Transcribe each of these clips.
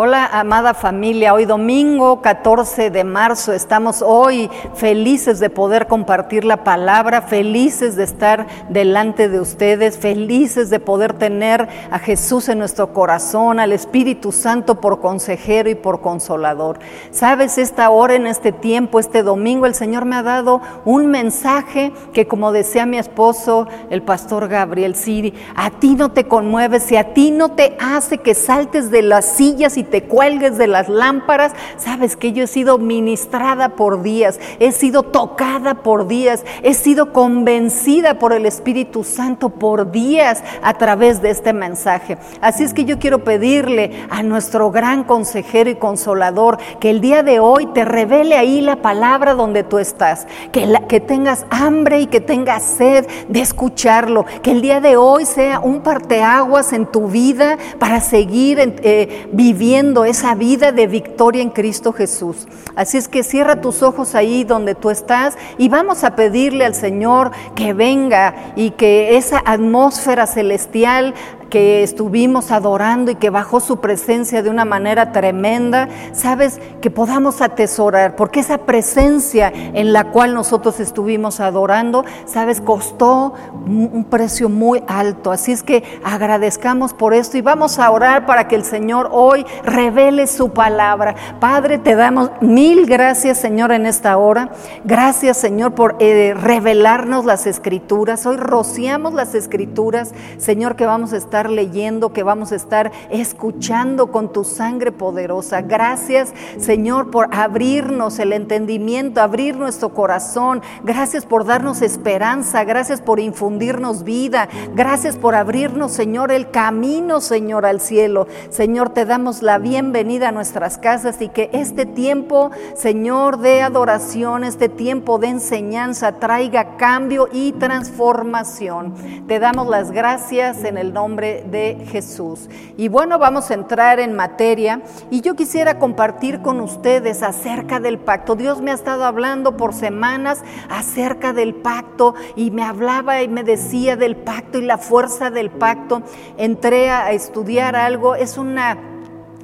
Hola, amada familia. Hoy domingo 14 de marzo estamos hoy felices de poder compartir la palabra, felices de estar delante de ustedes, felices de poder tener a Jesús en nuestro corazón, al Espíritu Santo por consejero y por consolador. Sabes, esta hora, en este tiempo, este domingo, el Señor me ha dado un mensaje que como decía mi esposo, el pastor Gabriel Siri, a ti no te conmueves y a ti no te hace que saltes de las sillas y te cuelgues de las lámparas, sabes que yo he sido ministrada por días, he sido tocada por días, he sido convencida por el Espíritu Santo por días a través de este mensaje. Así es que yo quiero pedirle a nuestro gran consejero y consolador que el día de hoy te revele ahí la palabra donde tú estás, que, tengas hambre y que tengas sed de escucharlo, que el día de hoy sea un parteaguas en tu vida para seguir eh, viviendo esa vida de victoria en Cristo Jesús. Así es que cierra tus ojos ahí donde tú estás y vamos a pedirle al Señor que venga y que esa atmósfera celestial que estuvimos adorando y que bajó su presencia de una manera tremenda, sabes, que podamos atesorar, porque esa presencia en la cual nosotros estuvimos adorando, sabes, costó un precio muy alto. Así es que agradezcamos por esto y vamos a orar para que el Señor hoy revele su palabra. Padre, te damos mil gracias, Señor, en esta hora. Gracias, Señor, por eh, revelarnos las escrituras. Hoy rociamos las escrituras, Señor, que vamos a estar leyendo, que vamos a estar escuchando con tu sangre poderosa. Gracias, Señor, por abrirnos el entendimiento, abrir nuestro corazón. Gracias por darnos esperanza. Gracias por infundirnos vida. Gracias por abrirnos, Señor, el camino, Señor, al cielo. Señor, te damos la bienvenida a nuestras casas y que este tiempo, Señor, de adoración, este tiempo de enseñanza traiga cambio y transformación. Te damos las gracias en el nombre de Jesús. Y bueno, vamos a entrar en materia y yo quisiera compartir con ustedes acerca del pacto. Dios me ha estado hablando por semanas acerca del pacto y me hablaba y me decía del pacto y la fuerza del pacto. Entré a estudiar algo, es una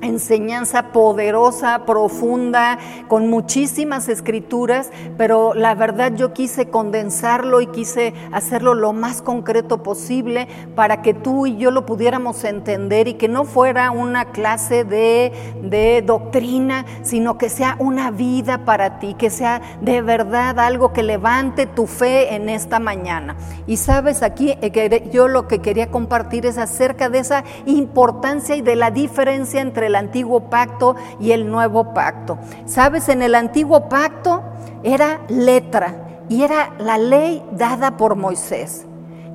enseñanza poderosa, profunda, con muchísimas escrituras, pero la verdad yo quise condensarlo y quise hacerlo lo más concreto posible para que tú y yo lo pudiéramos entender y que no fuera una clase de, de doctrina, sino que sea una vida para ti, que sea de verdad algo que levante tu fe en esta mañana. Y sabes, aquí eh, yo lo que quería compartir es acerca de esa importancia y de la diferencia entre el antiguo pacto y el nuevo pacto. Sabes, en el antiguo pacto era letra y era la ley dada por Moisés.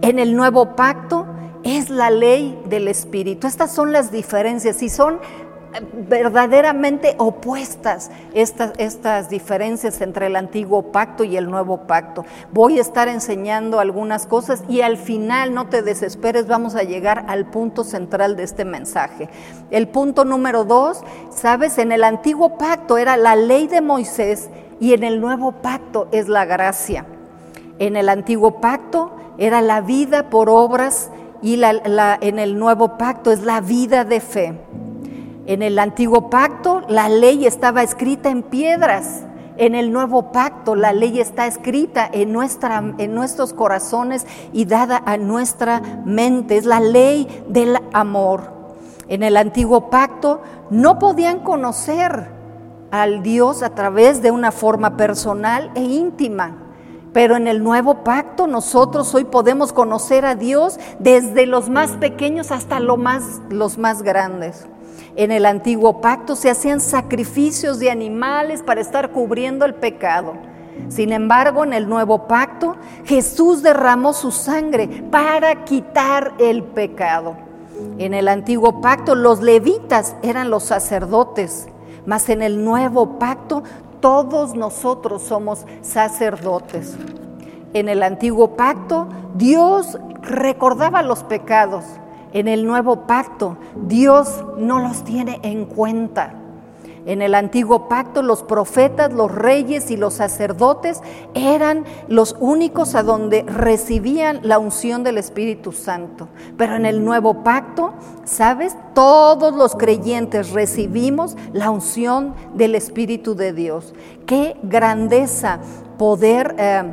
En el nuevo pacto es la ley del Espíritu. Estas son las diferencias y son verdaderamente opuestas estas, estas diferencias entre el antiguo pacto y el nuevo pacto. Voy a estar enseñando algunas cosas y al final, no te desesperes, vamos a llegar al punto central de este mensaje. El punto número dos, sabes, en el antiguo pacto era la ley de Moisés y en el nuevo pacto es la gracia. En el antiguo pacto era la vida por obras y en el nuevo pacto es la vida de fe. En el antiguo pacto la ley estaba escrita en piedras. En el nuevo pacto la ley está escrita en, nuestra, en nuestros corazones y dada a nuestra mente. Es la ley del amor. En el antiguo pacto no podían conocer al Dios a través de una forma personal e íntima. Pero en el nuevo pacto nosotros hoy podemos conocer a Dios desde los más pequeños hasta los más grandes. En el antiguo pacto se hacían sacrificios de animales para estar cubriendo el pecado. Sin embargo, en el nuevo pacto, Jesús derramó su sangre para quitar el pecado. En el antiguo pacto, los levitas eran los sacerdotes, mas en el nuevo pacto, todos nosotros somos sacerdotes. En el antiguo pacto, Dios recordaba los pecados, en el nuevo pacto, Dios no los tiene en cuenta. En el antiguo pacto los profetas, los reyes y los sacerdotes eran los únicos a donde recibían la unción del Espíritu Santo. Pero en el nuevo pacto, ¿sabes? Todos los creyentes recibimos la unción del Espíritu de Dios. Qué grandeza poder... Eh,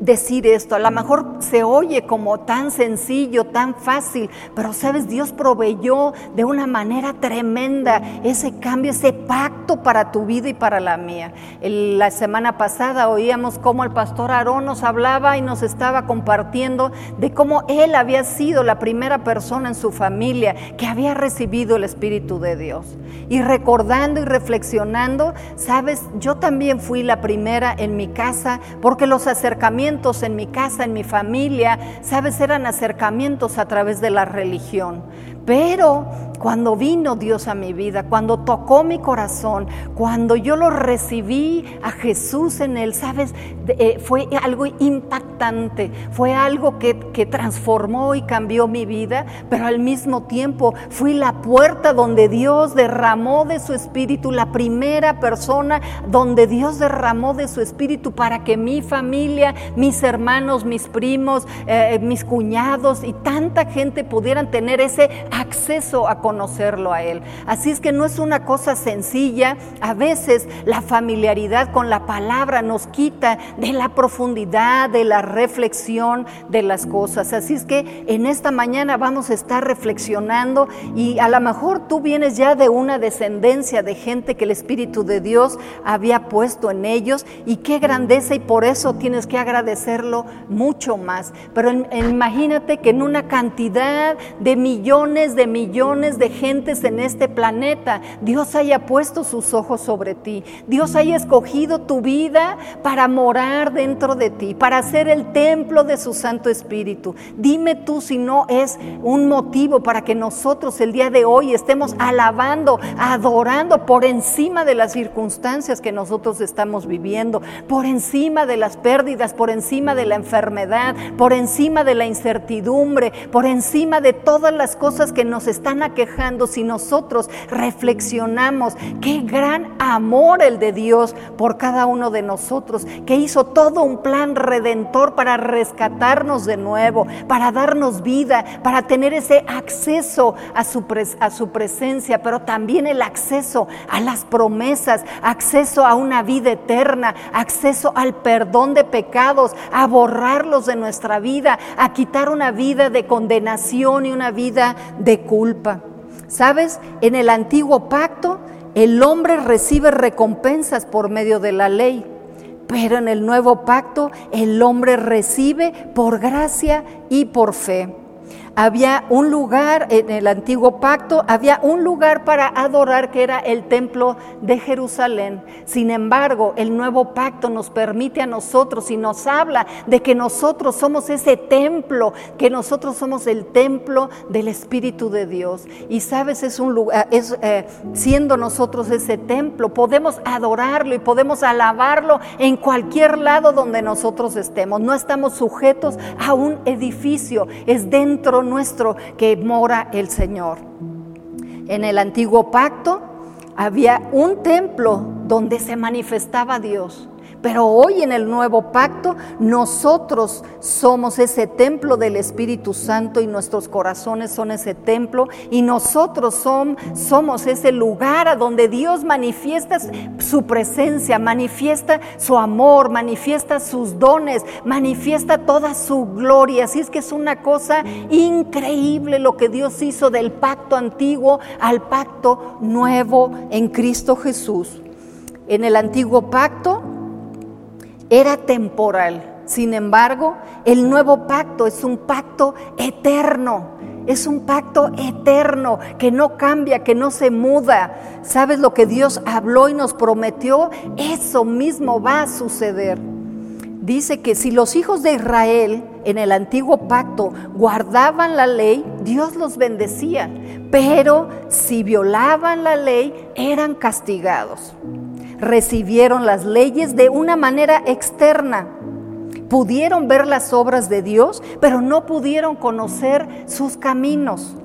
decir esto. A lo mejor se oye como tan sencillo, tan fácil, pero sabes, Dios proveyó de una manera tremenda ese cambio, ese pacto para tu vida y para la mía. la semana pasada oíamos cómo el pastor Aarón nos hablaba y nos estaba compartiendo de cómo él había sido la primera persona en su familia que había recibido el Espíritu de Dios. Y recordando y reflexionando, sabes, yo también fui la primera en mi casa porque los acercamientos en mi casa, en mi familia, sabes, eran acercamientos a través de la religión. Pero cuando vino Dios a mi vida, cuando tocó mi corazón, cuando yo lo recibí a Jesús en él, sabes, eh, fue algo impactante, fue algo que, transformó y cambió mi vida, pero al mismo tiempo fui la puerta donde Dios derramó de su espíritu, la primera persona donde Dios derramó de su espíritu para que mi familia, mis hermanos, mis primos, eh, mis cuñados y tanta gente pudieran tener ese acceso a conocerlo a Él. Así es que no es una cosa sencilla. A veces la familiaridad con la palabra nos quita de la profundidad, de la reflexión de las cosas. Así es que en esta mañana vamos a estar reflexionando y a lo mejor tú vienes ya de una descendencia de gente que el Espíritu de Dios había puesto en ellos y qué grandeza y por eso tienes que agradecerlo mucho más. Pero imagínate que en una cantidad de millones de millones de gentes en este planeta, Dios haya puesto sus ojos sobre ti. Dios haya escogido tu vida para morar dentro de ti, para ser el templo de su Santo Espíritu. Dime tú si no es un motivo para que nosotros el día de hoy estemos alabando, adorando por encima de las circunstancias que nosotros estamos viviendo, por encima de las pérdidas, por encima de la enfermedad, por encima de la incertidumbre, por encima de todas las cosas que nos están aquejando, si nosotros reflexionamos qué gran amor el de Dios por cada uno de nosotros, que hizo todo un plan redentor para rescatarnos de nuevo, para darnos vida, para tener ese acceso a su, presencia, pero también el acceso a las promesas, acceso a una vida eterna, acceso al perdón de pecados, a borrarlos de nuestra vida, a quitar una vida de condenación y una vida de culpa. ¿Sabes? En el antiguo pacto el hombre recibe recompensas por medio de la ley, pero en el nuevo pacto el hombre recibe por gracia y por fe había un lugar en el antiguo pacto, había un lugar para adorar que era el templo de Jerusalén. Sin embargo, el nuevo pacto nos permite a nosotros y nos habla de que nosotros somos ese templo, que nosotros somos el templo del Espíritu de Dios. Y sabes, es un lugar, es, eh, siendo nosotros ese templo, podemos adorarlo y podemos alabarlo en cualquier lado donde nosotros estemos. No estamos sujetos a un edificio, es dentro nuestro que mora el Señor. En el antiguo pacto había un templo donde se manifestaba Dios. Pero hoy en el nuevo pacto nosotros somos ese templo del Espíritu Santo y nuestros corazones son ese templo y nosotros somos ese lugar a donde Dios manifiesta su presencia, manifiesta su amor, manifiesta sus dones, manifiesta toda su gloria. Así es que es una cosa increíble lo que Dios hizo del pacto antiguo al pacto nuevo en Cristo Jesús. En el antiguo pacto era temporal. Sin embargo, el nuevo pacto es un pacto eterno. Es un pacto eterno que no cambia, que no se muda. ¿Sabes lo que Dios habló y nos prometió? Eso mismo va a suceder. Dice que si los hijos de Israel en el antiguo pacto guardaban la ley, Dios los bendecía. Pero si violaban la ley, eran castigados recibieron las leyes de una manera externa. Pudieron ver las obras de Dios, pero no pudieron conocer sus caminos.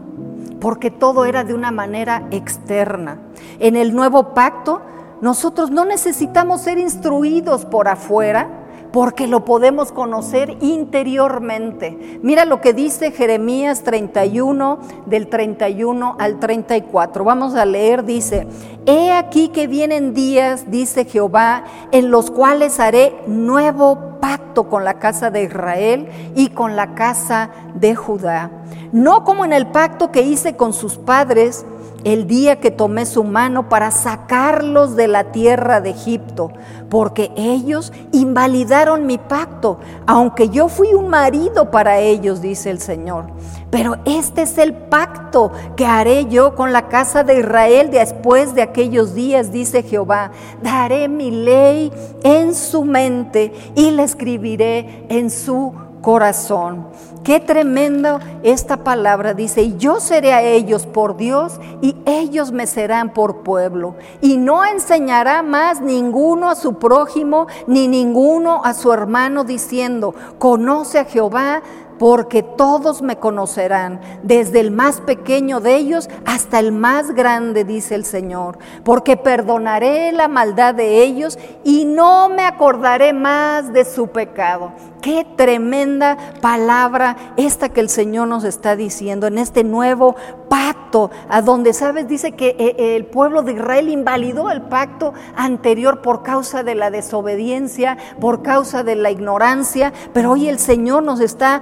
porque todo era de una manera externa. En el nuevo pacto, nosotros no necesitamos ser instruidos por afuera, porque lo podemos conocer interiormente. Mira lo que dice Jeremías 31, del 31 al 34. Vamos a leer, dice, He aquí que vienen días, dice Jehová, en los cuales haré nuevo pacto con la casa de Israel y con la casa de Judá. No como en el pacto que hice con sus padres, el día que tomé su mano para sacarlos de la tierra de Egipto, porque ellos invalidaron mi pacto, aunque yo fui un marido para ellos, dice el Señor. Pero este es el pacto que haré yo con la casa de Israel después de aquellos días, dice Jehová. Daré mi ley en su mente y la escribiré en su corazón. Qué tremendo esta palabra dice, y yo seré a ellos por Dios y ellos me serán por pueblo. Y no enseñará más ninguno a su prójimo ni ninguno a su hermano diciendo, conoce a Jehová porque todos me conocerán, desde el más pequeño de ellos hasta el más grande, dice el Señor, porque perdonaré la maldad de ellos y no me acordaré más de su pecado. Qué tremenda palabra esta que el Señor nos está diciendo en este nuevo pacto, a donde, ¿sabes? Dice que eh, el pueblo de Israel invalidó el pacto anterior por causa de la desobediencia, por causa de la ignorancia, pero hoy el Señor nos está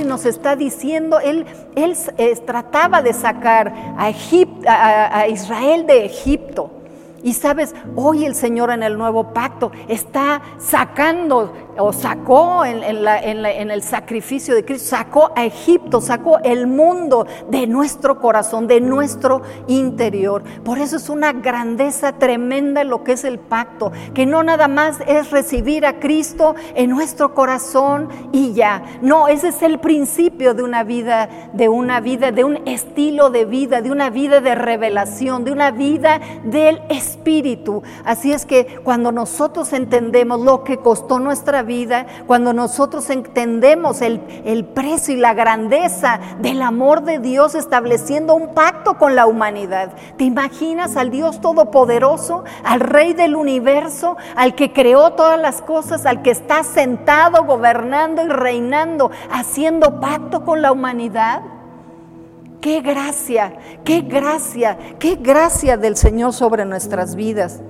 y nos está diciendo, Él, él trataba de sacar a, a Israel de Egipto. Y sabes, hoy el Señor en el nuevo pacto está sacando o sacó en, el sacrificio de Cristo, sacó a Egipto, sacó el mundo de nuestro corazón, de nuestro interior. Por eso es una grandeza tremenda lo que es el pacto, que no nada más es recibir a Cristo en nuestro corazón y ya. No, ese es el principio de una vida, de una vida, de un estilo de vida, de una vida de revelación, de una vida del Espíritu. Así es que cuando nosotros entendemos lo que costó nuestra vida, vida, cuando nosotros entendemos el, el precio y la grandeza del amor de Dios estableciendo un pacto con la humanidad. ¿Te imaginas al Dios Todopoderoso, al Rey del universo, al que creó todas las cosas, al que está sentado, gobernando y reinando, haciendo pacto con la humanidad? Qué gracia, qué gracia, qué gracia del Señor sobre nuestras vidas.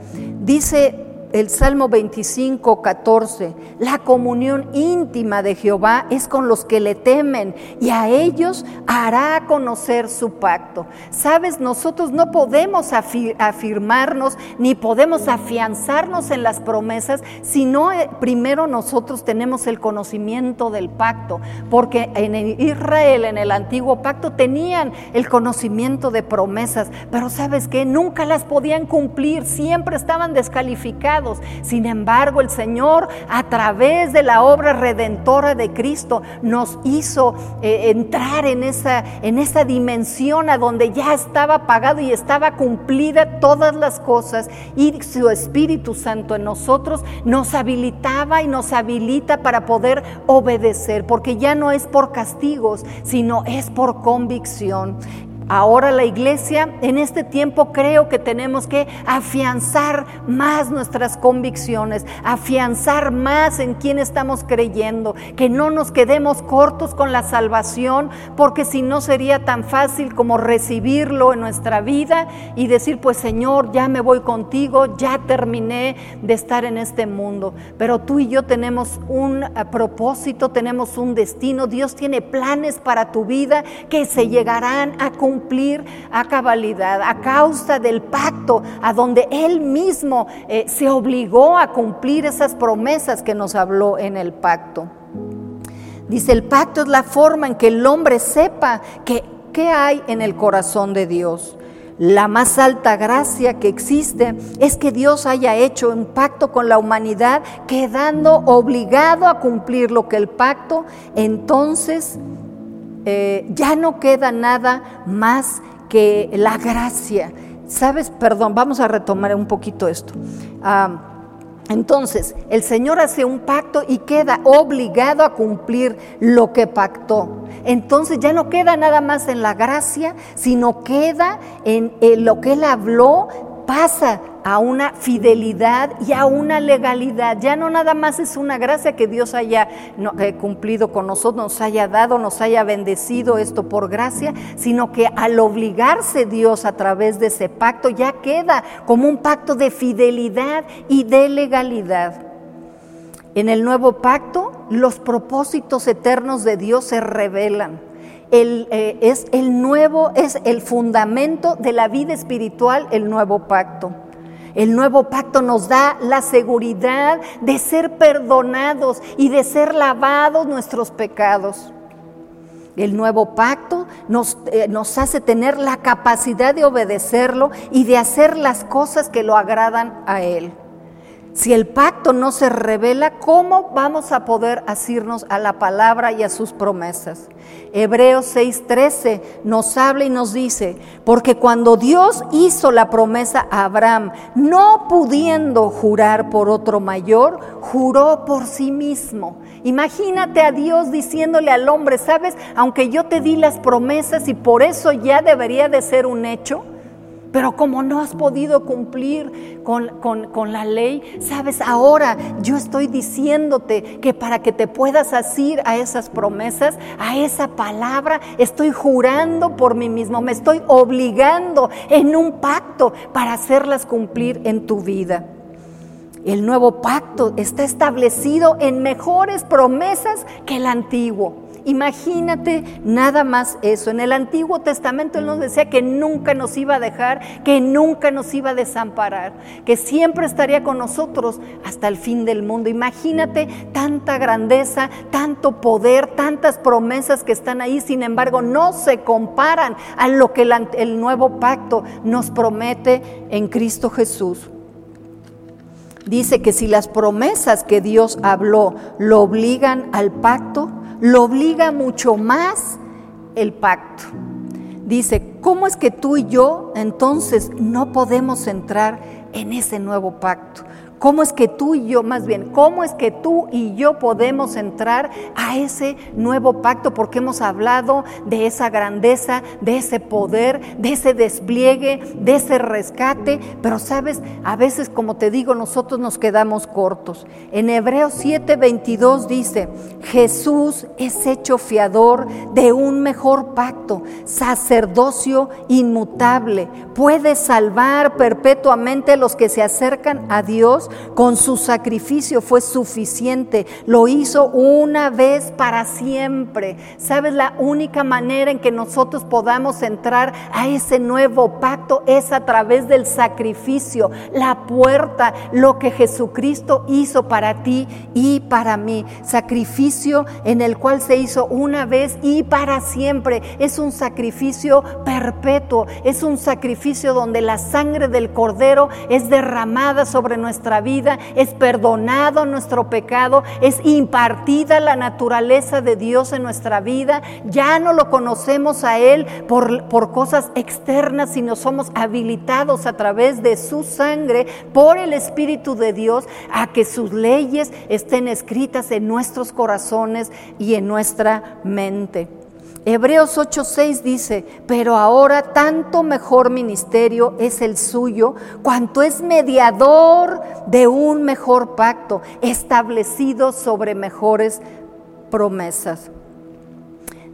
Dice el Salmo 25, 14, la comunión íntima de Jehová es con los que le temen y a ellos hará conocer su pacto. Sabes, nosotros no podemos afirmarnos ni podemos afianzarnos en las promesas si no eh, primero nosotros tenemos el conocimiento del pacto, porque en Israel, en el antiguo pacto, tenían el conocimiento de promesas, pero sabes que nunca las podían cumplir, siempre estaban sin embargo, el Señor, a través de la obra redentora de Cristo, nos hizo eh, entrar en esa, en esa dimensión a donde ya estaba pagado y estaba cumplida todas las cosas. Y su Espíritu Santo en nosotros nos habilitaba y nos habilita para poder obedecer, porque ya no es por castigos, sino es por convicción. Ahora la iglesia, en este tiempo creo que tenemos que afianzar más nuestras convicciones, afianzar más en quién estamos creyendo, que no nos quedemos cortos con la salvación, porque si no sería tan fácil como recibirlo en nuestra vida y decir, pues Señor, ya me voy contigo, ya terminé de estar en este mundo. Pero tú y yo tenemos un eh, propósito, tenemos un destino, Dios tiene planes para tu vida que se llegarán a cumplir cumplir a cabalidad a causa del pacto a donde Él mismo eh, se obligó a cumplir esas promesas que nos habló en el pacto. Dice, el pacto es la forma en que el hombre sepa que, qué hay en el corazón de Dios. La más alta gracia que existe es que Dios haya hecho un pacto con la humanidad, quedando obligado a cumplir lo que el pacto entonces eh, ya no queda nada más que la gracia. ¿Sabes? Perdón, vamos a retomar un poquito esto. Entonces, el Señor hace un pacto y queda obligado a cumplir lo que pactó. Entonces ya no queda nada más en la gracia, sino queda en, lo que Él habló, pasa a una fidelidad y a una legalidad. Ya no nada más es una gracia que Dios haya eh, cumplido con nosotros, nos haya dado, nos haya bendecido esto por gracia, sino que al obligarse Dios a través de ese pacto ya queda como un pacto de fidelidad y de legalidad. En el nuevo pacto, los propósitos eternos de Dios se revelan. Eh, es el nuevo, es el fundamento de la vida espiritual, el nuevo pacto. El nuevo pacto nos da la seguridad de ser perdonados y de ser lavados nuestros pecados. El nuevo pacto nos, eh, nos, hace tener la capacidad de obedecerlo y de hacer las cosas que lo agradan a Él. Si el pacto no se revela, ¿cómo vamos a poder asirnos a la palabra y a sus promesas? Hebreos 6:13 nos habla y nos dice, porque cuando Dios hizo la promesa a Abraham, no pudiendo jurar por otro mayor, juró por sí mismo. Imagínate a Dios diciéndole al hombre, sabes, aunque yo te di las promesas y por eso ya debería de ser un hecho, pero como no has podido cumplir con, la ley, sabes, ahora yo estoy diciéndote que para que te puedas asir a esas promesas, a esa palabra, estoy jurando por mí mismo, me estoy obligando en un pacto para hacerlas cumplir en tu vida. El nuevo pacto está establecido en mejores promesas que el antiguo. Imagínate nada más eso. En el Antiguo Testamento Él nos decía que nunca nos iba a dejar, que nunca nos iba a desamparar, que siempre estaría con nosotros hasta el fin del mundo. Imagínate tanta grandeza, tanto poder, tantas promesas que están ahí, sin embargo no se comparan a lo que el, nuevo pacto nos promete en Cristo Jesús dice que si las promesas que Dios habló lo obligan al pacto, lo obliga mucho más el pacto. Dice, ¿cómo es que tú y yo entonces no podemos entrar en ese nuevo pacto? ¿Cómo es que tú y yo, más bien, cómo es que tú y yo podemos entrar a ese nuevo pacto? Porque hemos hablado de esa grandeza, de ese poder, de ese despliegue, de ese rescate, pero sabes, a veces, como te digo, nosotros nos quedamos cortos. En Hebreos 7:22 dice, Jesús es hecho fiador de un mejor pacto, sacerdocio inmutable, puede salvar perpetuamente los que se acercan a Dios con su sacrificio fue suficiente. Lo hizo una vez para siempre. ¿Sabes? La única manera en que nosotros podamos entrar a ese nuevo pacto es a través del sacrificio, la puerta, lo que Jesucristo hizo para ti y para mí. Sacrificio en el cual se hizo una vez y para siempre. Es un sacrificio perpetuo. Es un sacrificio donde la sangre del cordero es derramada sobre nuestra vida, es perdonado nuestro pecado, es impartida la naturaleza de Dios en nuestra vida. Ya no lo conocemos a Él por, por cosas externas, sino somos habilitados a través de su sangre por el Espíritu de Dios a que sus leyes estén escritas en nuestros corazones y en nuestra mente. Hebreos 8:6 dice, pero ahora tanto mejor ministerio es el suyo, cuanto es mediador de un mejor pacto, establecido sobre mejores promesas.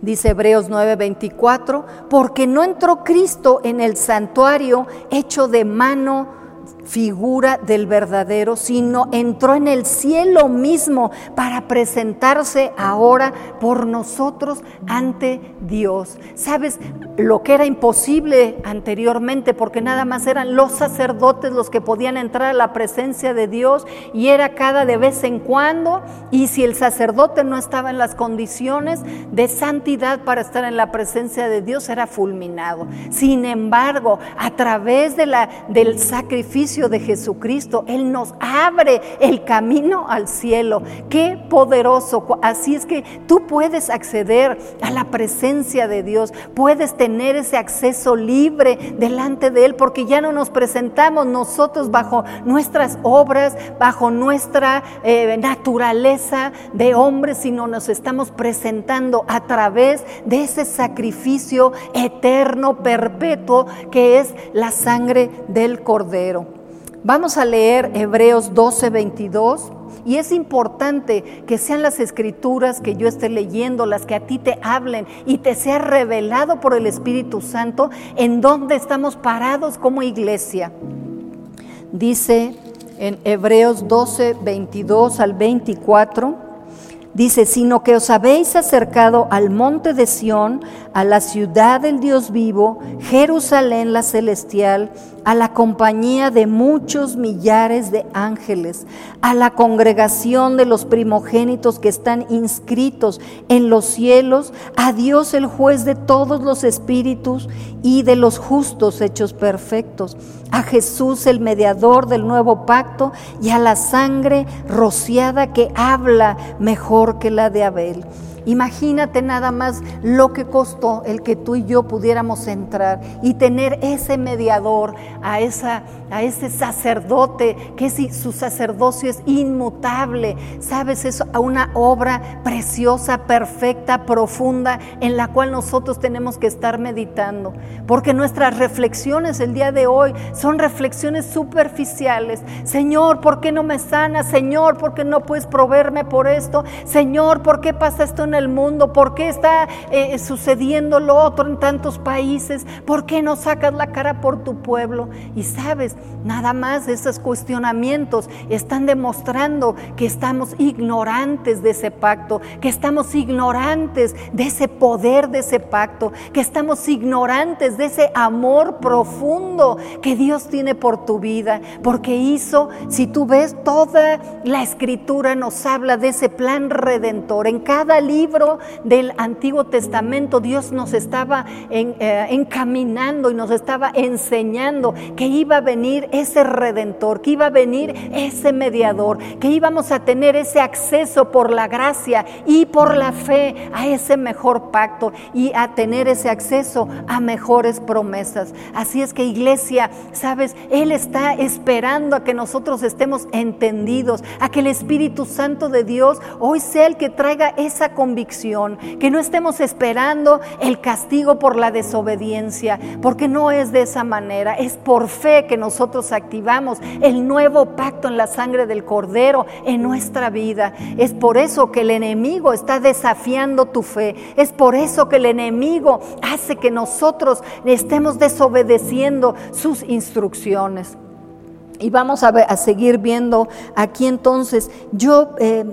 Dice Hebreos 9:24, porque no entró Cristo en el santuario hecho de mano figura del verdadero, sino entró en el cielo mismo para presentarse ahora por nosotros ante Dios. ¿Sabes lo que era imposible anteriormente? Porque nada más eran los sacerdotes los que podían entrar a la presencia de Dios y era cada de vez en cuando. Y si el sacerdote no estaba en las condiciones de santidad para estar en la presencia de Dios, era fulminado. Sin embargo, a través de la, del sacrificio, de Jesucristo. Él nos abre el camino al cielo. Qué poderoso. Así es que tú puedes acceder a la presencia de Dios, puedes tener ese acceso libre delante de Él, porque ya no nos presentamos nosotros bajo nuestras obras, bajo nuestra eh, naturaleza de hombres, sino nos estamos presentando a través de ese sacrificio eterno, perpetuo, que es la sangre del Cordero. Vamos a leer Hebreos 12, 22. Y es importante que sean las escrituras que yo esté leyendo, las que a ti te hablen y te sea revelado por el Espíritu Santo en donde estamos parados como iglesia. Dice en Hebreos 12, 22 al 24. Dice, sino que os habéis acercado al monte de Sión, a la ciudad del Dios vivo, Jerusalén la celestial, a la compañía de muchos millares de ángeles, a la congregación de los primogénitos que están inscritos en los cielos, a Dios el juez de todos los espíritus y de los justos hechos perfectos, a Jesús el mediador del nuevo pacto y a la sangre rociada que habla mejor que la de Abel. Imagínate nada más lo que costó el que tú y yo pudiéramos entrar y tener ese mediador, a, esa, a ese sacerdote, que si su sacerdocio es inmutable, sabes, es una obra preciosa, perfecta, profunda, en la cual nosotros tenemos que estar meditando. Porque nuestras reflexiones el día de hoy son reflexiones superficiales. Señor, ¿por qué no me sana? Señor, ¿por qué no puedes proveerme por esto? Señor, ¿por qué pasa esto en el mundo? ¿Por qué está eh, sucediendo lo otro en tantos países? ¿Por qué no sacas la cara por tu pueblo? Y sabes, nada más esos cuestionamientos están demostrando que estamos ignorantes de ese pacto, que estamos ignorantes de ese poder de ese pacto, que estamos ignorantes de ese amor profundo que Dios tiene por tu vida, porque hizo, si tú ves toda la escritura nos habla de ese plan redentor. En cada libro del Antiguo Testamento Dios nos estaba eh, encaminando y nos estaba enseñando que iba a venir ese redentor, que iba a venir ese mediador, que íbamos a tener ese acceso por la gracia y por la fe a ese mejor pacto y a tener ese acceso a mejores promesas. Así es que iglesia, sabes, Él está esperando a que nosotros estemos entendidos, a que el Espíritu Santo de Dios hoy sea el que traiga esa convicción que no estemos esperando el castigo por la desobediencia, porque no es de esa manera, es por fe que nosotros activamos el nuevo pacto en la sangre del Cordero en nuestra vida. Es por eso que el enemigo está desafiando tu fe, es por eso que el enemigo hace que nosotros estemos desobedeciendo sus instrucciones. Y vamos a, seguir viendo aquí entonces, yo, eh,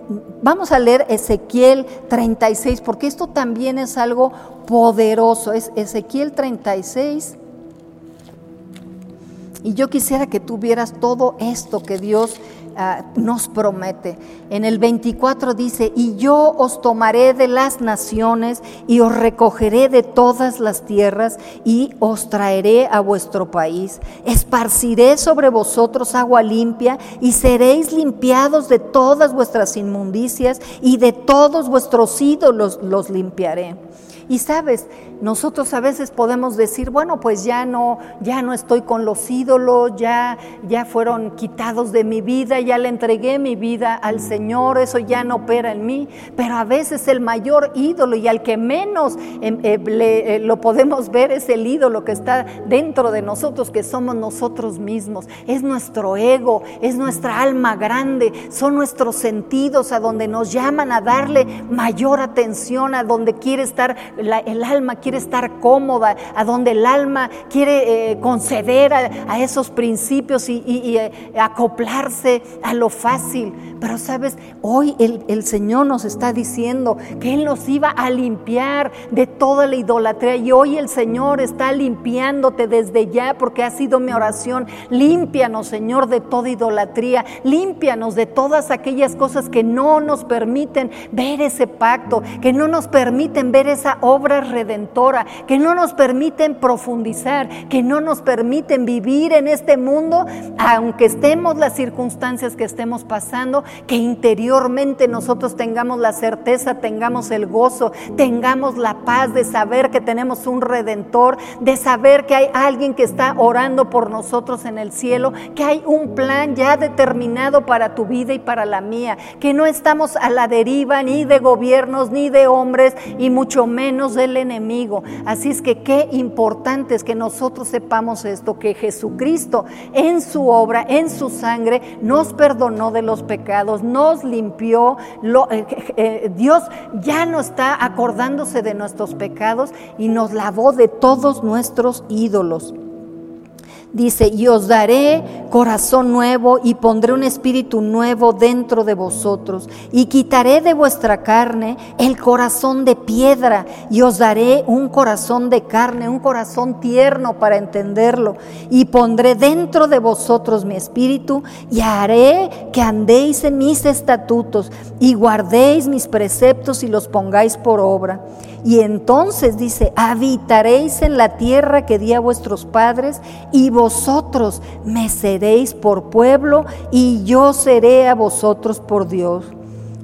vamos a leer Ezequiel 36, porque esto también es algo poderoso, es Ezequiel 36. Y yo quisiera que tú vieras todo esto que Dios Ah, nos promete. En el 24 dice, y yo os tomaré de las naciones y os recogeré de todas las tierras y os traeré a vuestro país. Esparciré sobre vosotros agua limpia y seréis limpiados de todas vuestras inmundicias y de todos vuestros ídolos los limpiaré. Y sabes, nosotros a veces podemos decir, bueno, pues ya no, ya no estoy con los ídolos, ya, ya fueron quitados de mi vida, ya le entregué mi vida al Señor, eso ya no opera en mí. Pero a veces el mayor ídolo y al que menos em, eh, eh, lo podemos ver es el ídolo que está dentro de nosotros, que somos nosotros mismos. Es nuestro ego, es nuestra alma grande, son nuestros sentidos a donde nos llaman a darle mayor atención, a donde quiere estar el alma, quiere estar cómoda, a donde el alma quiere eh, conceder a, esos principios y, eh, acoplarse a lo fácil. Pero sabes, hoy el, el Señor nos está diciendo que Él nos iba a limpiar de toda la idolatría. Y hoy el Señor está limpiándote desde ya porque ha sido mi oración. Límpianos, Señor, de toda idolatría. Límpianos de todas aquellas cosas que no nos permiten ver ese pacto, que no nos permiten ver esa obra redentora, que no nos permiten profundizar, que no nos permiten vivir en este mundo, aunque estemos las circunstancias que estemos pasando, que interiormente nosotros tengamos la certeza, tengamos el gozo, tengamos la paz de saber que tenemos un redentor, de saber que hay alguien que está orando por nosotros en el cielo, que hay un plan ya determinado para tu vida y para la mía, que no estamos a la deriva ni de gobiernos ni de hombres y mucho menos del enemigo. Así es que qué importante es que nosotros sepamos esto, que Jesucristo en su obra, en su sangre, nos perdonó de los pecados, nos limpió, eh, eh, Dios ya no está acordándose de nuestros pecados y nos lavó de todos nuestros ídolos. Dice, y os daré corazón nuevo y pondré un espíritu nuevo dentro de vosotros. Y quitaré de vuestra carne el corazón de piedra y os daré un corazón de carne, un corazón tierno para entenderlo. Y pondré dentro de vosotros mi espíritu y haré que andéis en mis estatutos y guardéis mis preceptos y los pongáis por obra y entonces dice, habitaréis en la tierra que di a vuestros padres y vosotros me seréis por pueblo y yo seré a vosotros por Dios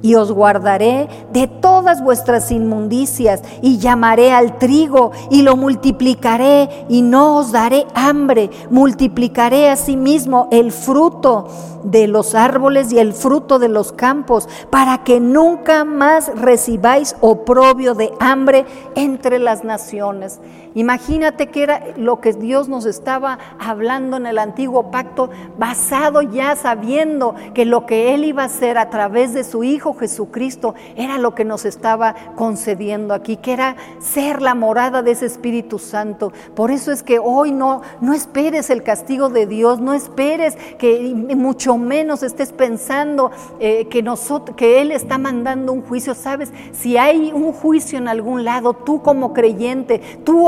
y os guardaré de todas vuestras inmundicias y llamaré al trigo y lo multiplicaré y no os daré hambre, multiplicaré asimismo el fruto de los árboles y el fruto de los campos, para que nunca más recibáis oprobio de hambre entre las naciones. Imagínate que era lo que Dios nos estaba hablando en el antiguo pacto, basado ya sabiendo que lo que Él iba a hacer a través de su Hijo Jesucristo era lo que nos estaba concediendo aquí, que era ser la morada de ese Espíritu Santo. Por eso es que hoy no, no esperes el castigo de Dios, no esperes que mucho menos estés pensando eh, que, nosotros, que Él está mandando un juicio. Sabes, si hay un juicio en algún lado, tú como creyente, tu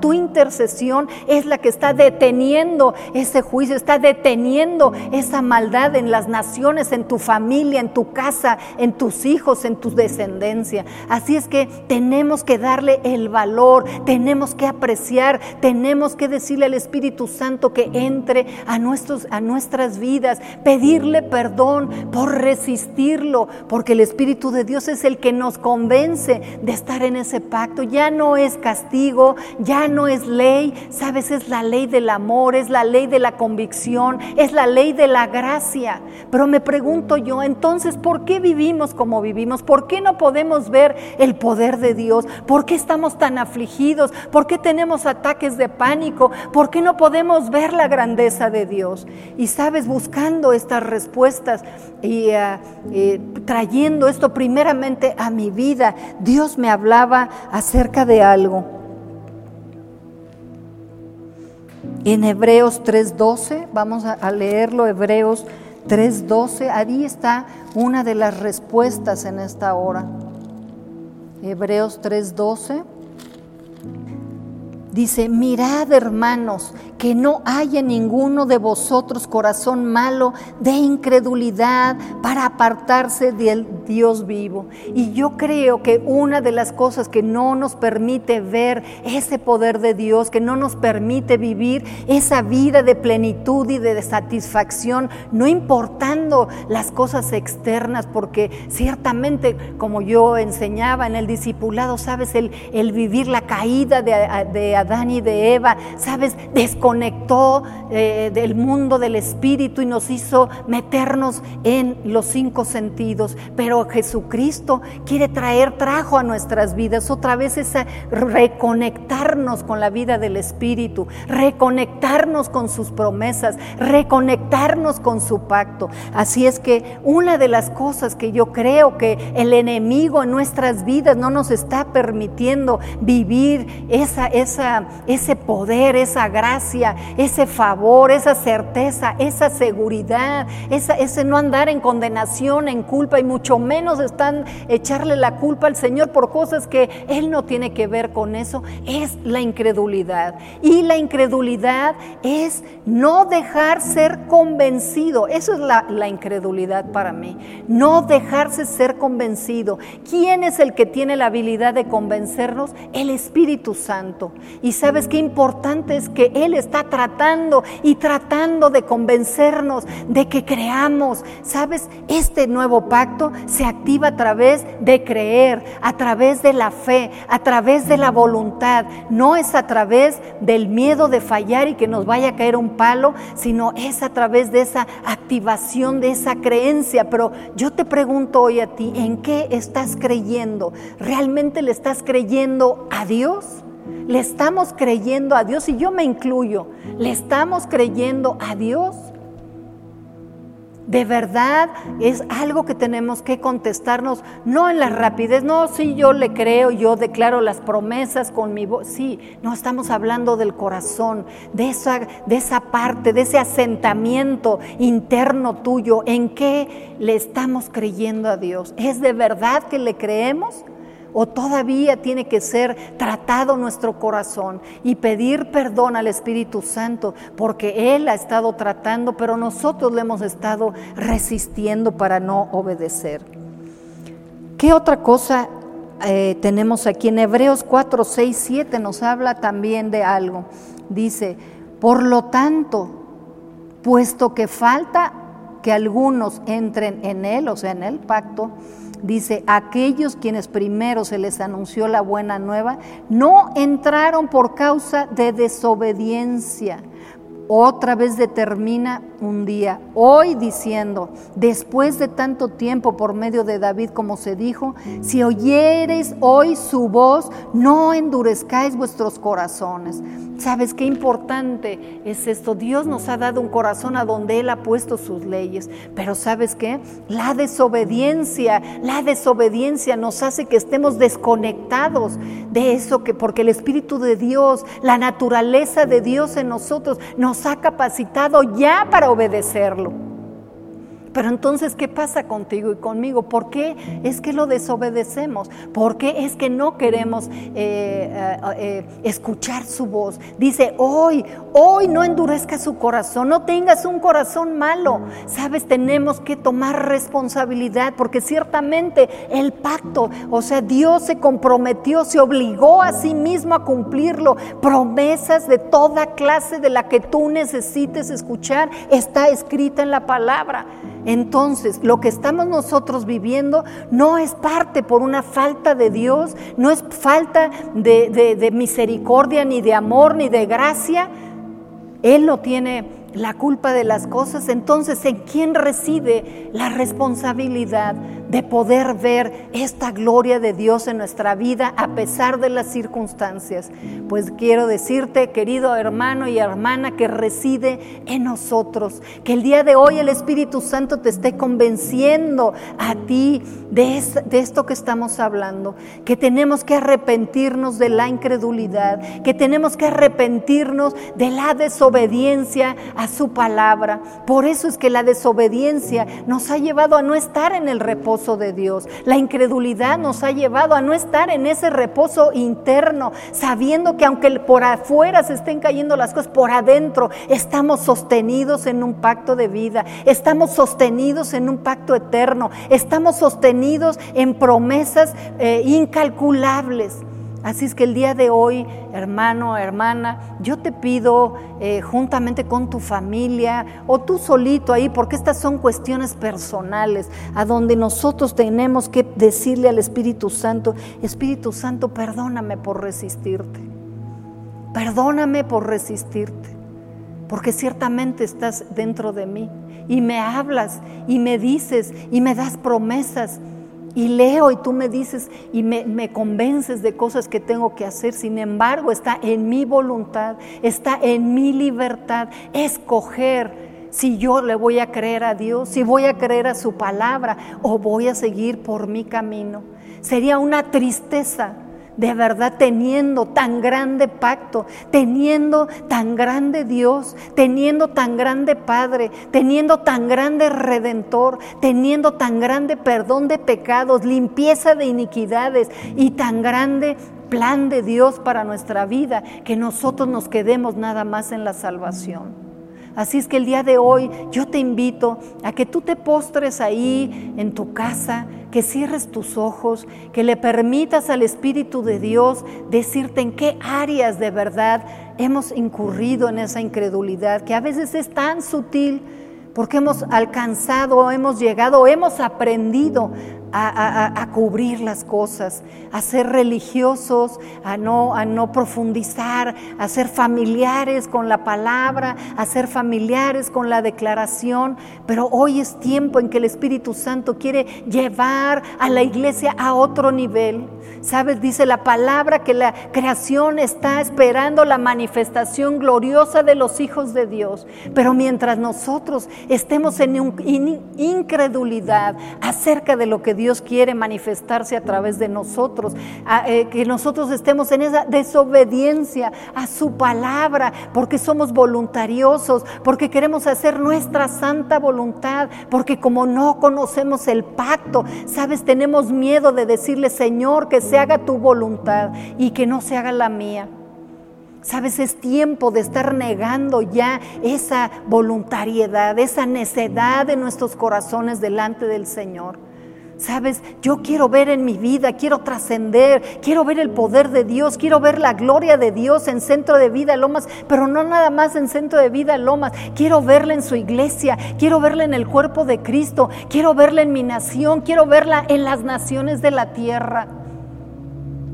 tu intercesión es la que está deteniendo ese juicio, está deteniendo esa maldad en las naciones, en tu familia, en tu casa, en tus hijos, en tu descendencia. Así es que tenemos que darle el valor, tenemos que apreciar, tenemos que decirle al Espíritu Santo que entre a, nuestros, a nuestras vidas, pedirle perdón por resistirlo, porque el Espíritu de Dios es el que nos convence de estar en ese pacto. Ya no es castigo, ya no es ley, sabes, es la ley del amor, es la ley de la convicción, es la ley de la gracia. Pero me pregunto yo, entonces, ¿por qué vivimos como vivimos? ¿Por qué no podemos ver el poder de Dios? ¿Por qué estamos tan afligidos? ¿Por qué tenemos ataques de pánico? ¿Por qué no podemos ver la grandeza de Dios? Y sabes, buscando estas respuestas y eh, eh, trayendo esto primeramente a mi vida, Dios me hablaba acerca de algo. En Hebreos 3.12, vamos a leerlo, Hebreos 3.12, ahí está una de las respuestas en esta hora. Hebreos 3.12. Dice, mirad hermanos, que no haya ninguno de vosotros corazón malo de incredulidad para apartarse del Dios vivo. Y yo creo que una de las cosas que no nos permite ver ese poder de Dios, que no nos permite vivir esa vida de plenitud y de satisfacción, no importando las cosas externas, porque ciertamente, como yo enseñaba en el discipulado, sabes, el, el vivir la caída de, de Adán y de Eva, sabes, desconectó eh, del mundo del espíritu y nos hizo meternos en los cinco sentidos. Pero Jesucristo quiere traer, trajo a nuestras vidas otra vez esa reconectarnos con la vida del espíritu, reconectarnos con sus promesas, reconectarnos con su pacto. Así es que una de las cosas que yo creo que el enemigo en nuestras vidas no nos está permitiendo vivir esa, esa ese poder, esa gracia, ese favor, esa certeza, esa seguridad, ese no andar en condenación, en culpa y mucho menos están echarle la culpa al Señor por cosas que Él no tiene que ver con eso, es la incredulidad. Y la incredulidad es no dejar ser convencido. Eso es la incredulidad para mí. No dejarse ser convencido. ¿Quién es el que tiene la habilidad de convencernos? El Espíritu Santo. Y sabes qué importante es que Él está tratando y tratando de convencernos de que creamos. Sabes, este nuevo pacto se activa a través de creer, a través de la fe, a través de la voluntad. No es a través del miedo de fallar y que nos vaya a caer un palo, sino es a través de esa activación, de esa creencia. Pero yo te pregunto hoy a ti, ¿en qué estás creyendo? ¿Realmente le estás creyendo a Dios? ¿Le estamos creyendo a Dios? Y yo me incluyo, ¿le estamos creyendo a Dios? De verdad es algo que tenemos que contestarnos, no en la rapidez, no, sí, yo le creo, yo declaro las promesas con mi voz, sí, no estamos hablando del corazón, de esa, de esa parte, de ese asentamiento interno tuyo, en qué le estamos creyendo a Dios. ¿Es de verdad que le creemos? O todavía tiene que ser tratado nuestro corazón y pedir perdón al Espíritu Santo porque Él ha estado tratando, pero nosotros le hemos estado resistiendo para no obedecer. ¿Qué otra cosa eh, tenemos aquí? En Hebreos 4, 6, 7 nos habla también de algo. Dice, por lo tanto, puesto que falta que algunos entren en Él, o sea, en el pacto, Dice, aquellos quienes primero se les anunció la buena nueva, no entraron por causa de desobediencia. Otra vez determina un día, hoy diciendo, después de tanto tiempo por medio de David, como se dijo, si oyereis hoy su voz, no endurezcáis vuestros corazones. ¿Sabes qué importante es esto? Dios nos ha dado un corazón a donde Él ha puesto sus leyes, pero ¿sabes qué? La desobediencia, la desobediencia nos hace que estemos desconectados de eso, que porque el Espíritu de Dios, la naturaleza de Dios en nosotros nos ha capacitado ya para obedecerlo. Pero entonces, ¿qué pasa contigo y conmigo? ¿Por qué es que lo desobedecemos? ¿Por qué es que no queremos eh, eh, eh, escuchar su voz? Dice, hoy, hoy no endurezca su corazón, no tengas un corazón malo. Sabes, tenemos que tomar responsabilidad porque ciertamente el pacto, o sea, Dios se comprometió, se obligó a sí mismo a cumplirlo. Promesas de toda clase de la que tú necesites escuchar está escrita en la palabra. Entonces, lo que estamos nosotros viviendo no es parte por una falta de Dios, no es falta de, misericordia, ni de amor, ni de gracia. Él no tiene la culpa de las cosas, entonces ¿en quién reside la responsabilidad de poder ver esta gloria de Dios en nuestra vida a pesar de las circunstancias? Pues quiero decirte, querido hermano y hermana, que reside en nosotros, que el día de hoy el Espíritu Santo te esté convenciendo a ti de, de esto que estamos hablando, que tenemos que arrepentirnos de la incredulidad, que tenemos que arrepentirnos de la desobediencia a su palabra. Por eso es que la desobediencia nos ha llevado a no estar en el reposo de Dios. La incredulidad nos ha llevado a no estar en ese reposo interno, sabiendo que aunque por afuera se estén cayendo las cosas, por adentro estamos sostenidos en un pacto de vida, estamos sostenidos en un pacto eterno, estamos sostenidos en promesas eh, incalculables. Así es que el día de hoy, hermano, hermana, yo te pido eh, juntamente con tu familia o tú solito ahí, porque estas son cuestiones personales, a donde nosotros tenemos que decirle al Espíritu Santo, Espíritu Santo, perdóname por resistirte, perdóname por resistirte, porque ciertamente estás dentro de mí y me hablas y me dices y me das promesas y leo y tú me dices y me, convences de cosas que tengo que hacer. Sin embargo, está en mi voluntad, está en mi libertad escoger si yo le voy a creer a Dios, si voy a creer a su palabra o voy a seguir por mi camino. Sería una tristeza de verdad teniendo tan grande pacto, teniendo tan grande Dios, teniendo tan grande Padre, teniendo tan grande Redentor, teniendo tan grande perdón de pecados, limpieza de iniquidades y tan grande plan de Dios para nuestra vida, que nosotros nos quedemos nada más en la salvación. Así es que el día de hoy yo te invito a que tú te postres ahí en tu casa, que cierres tus ojos, que le permitas al Espíritu de Dios decirte en qué áreas de verdad hemos incurrido en esa incredulidad, que a veces es tan sutil porque hemos alcanzado, hemos llegado, hemos aprendido a, cubrir las cosas, a ser religiosos, a no, a no profundizar, a ser familiares con la palabra, a ser familiares con la declaración. Pero hoy es tiempo en que el Espíritu Santo quiere llevar a la iglesia a otro nivel. Sabes, dice la palabra que la creación está esperando la manifestación gloriosa de los hijos de Dios. Pero mientras nosotros estemos en incredulidad acerca de lo que Dios quiere manifestarse a través de nosotros, eh, que nosotros estemos en esa desobediencia a su palabra, porque somos voluntariosos, porque queremos hacer nuestra santa voluntad, porque como no conocemos el pacto, sabes, tenemos miedo de decirle, Señor, que se haga tu voluntad y que no se haga la mía. Sabes, es tiempo de estar negando ya esa voluntariedad, esa necedad de nuestros corazones delante del Señor. Sabes, yo quiero ver en mi vida, quiero trascender, quiero ver el poder de Dios, quiero ver la gloria de Dios en Centro de Vida Lomas, pero no nada más en Centro de Vida Lomas, quiero verla en su iglesia, quiero verla en el cuerpo de Cristo, quiero verla en mi nación, quiero verla en las naciones de la tierra.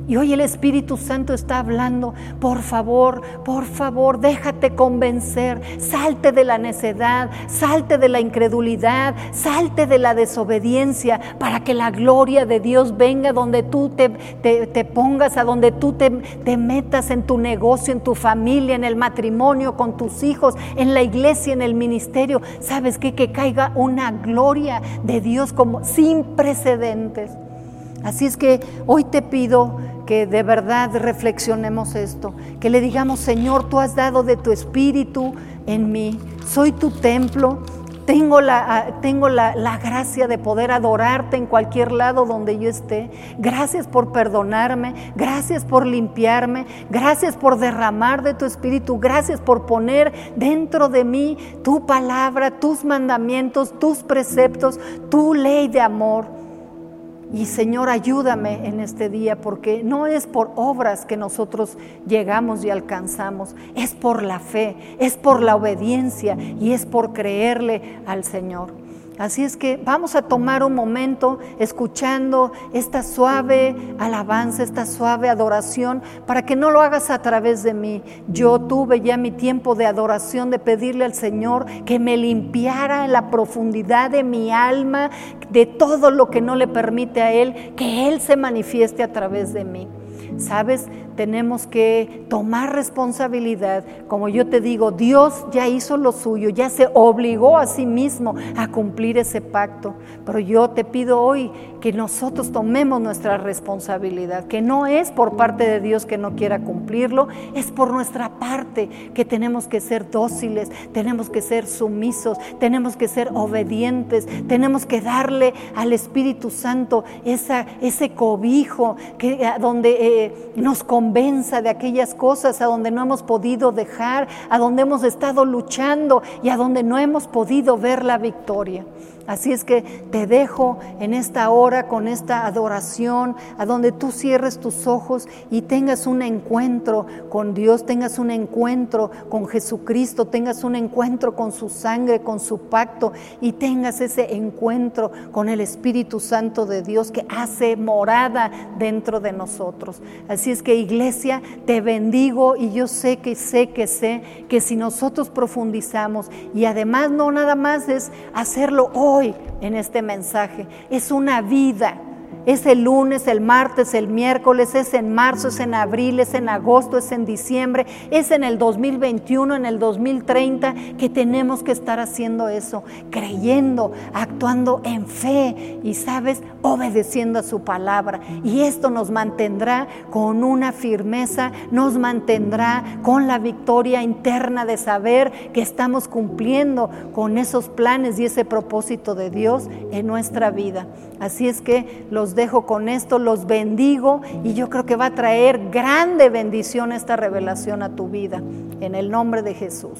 Y hoy el Espíritu Santo está hablando, por favor, por favor, déjate convencer, salte de la necedad, salte de la incredulidad, salte de la desobediencia, para que la gloria de Dios venga donde tú te, te, pongas, a donde tú te, metas en tu negocio, en tu familia, en el matrimonio, con tus hijos, en la iglesia, en el ministerio. ¿Sabes? Que caiga una gloria de Dios como sin precedentes. Así es que hoy te pido que de verdad reflexionemos esto, que le digamos, Señor, tú has dado de tu espíritu en mí, soy tu templo, tengo, la, ah, tengo la, la, gracia de poder adorarte en cualquier lado donde yo esté. Gracias por perdonarme, gracias por limpiarme, gracias por derramar de tu espíritu, gracias por poner dentro de mí tu palabra, tus mandamientos, tus preceptos, tu ley de amor. Y Señor, ayúdame en este día porque no es por obras que nosotros llegamos y alcanzamos, es por la fe, es por la obediencia y es por creerle al Señor. Así es que vamos a tomar un momento escuchando esta suave alabanza, esta suave adoración, para que no lo hagas a través de mí. Yo tuve ya mi tiempo de adoración, de pedirle al Señor que me limpiara en la profundidad de mi alma, de todo lo que no le permite a Él, que Él se manifieste a través de mí. ¿Sabes? Tenemos que tomar responsabilidad. Como yo te digo, Dios ya hizo lo suyo, ya se obligó a sí mismo a cumplir ese pacto. Pero yo te pido hoy que nosotros tomemos nuestra responsabilidad, que no es por parte de Dios que no quiera cumplirlo, es por nuestra parte que tenemos que ser dóciles, tenemos que ser sumisos, tenemos que ser obedientes, tenemos que darle al Espíritu Santo esa, ese cobijo que, donde eh, nos convenza de aquellas cosas a donde no hemos podido dejar, a donde hemos estado luchando y a donde no hemos podido ver la victoria. Así es que te dejo en esta hora con esta adoración, a donde tú cierres tus ojos y tengas un encuentro con Dios, tengas un encuentro con Jesucristo, tengas un encuentro con su sangre, con su pacto y tengas ese encuentro con el Espíritu Santo de Dios que hace morada dentro de nosotros. Así es que iglesia, te bendigo y yo sé que sé que sé que si nosotros profundizamos y además no nada más es hacerlo hoy, en este mensaje. Es una vida, Es el lunes, el martes, el miércoles, es en marzo, es en abril, es en agosto, es en diciembre, es en el 2021, en el 2030, que tenemos que estar haciendo eso, creyendo, actuando en fe y, sabes, obedeciendo a su palabra. Y esto nos mantendrá con una firmeza, nos mantendrá con la victoria interna de saber que estamos cumpliendo con esos planes y ese propósito de Dios en nuestra vida. Así es que dejo con esto, los bendigo y yo creo que va a traer grande bendición esta revelación a tu vida. En el nombre de Jesús.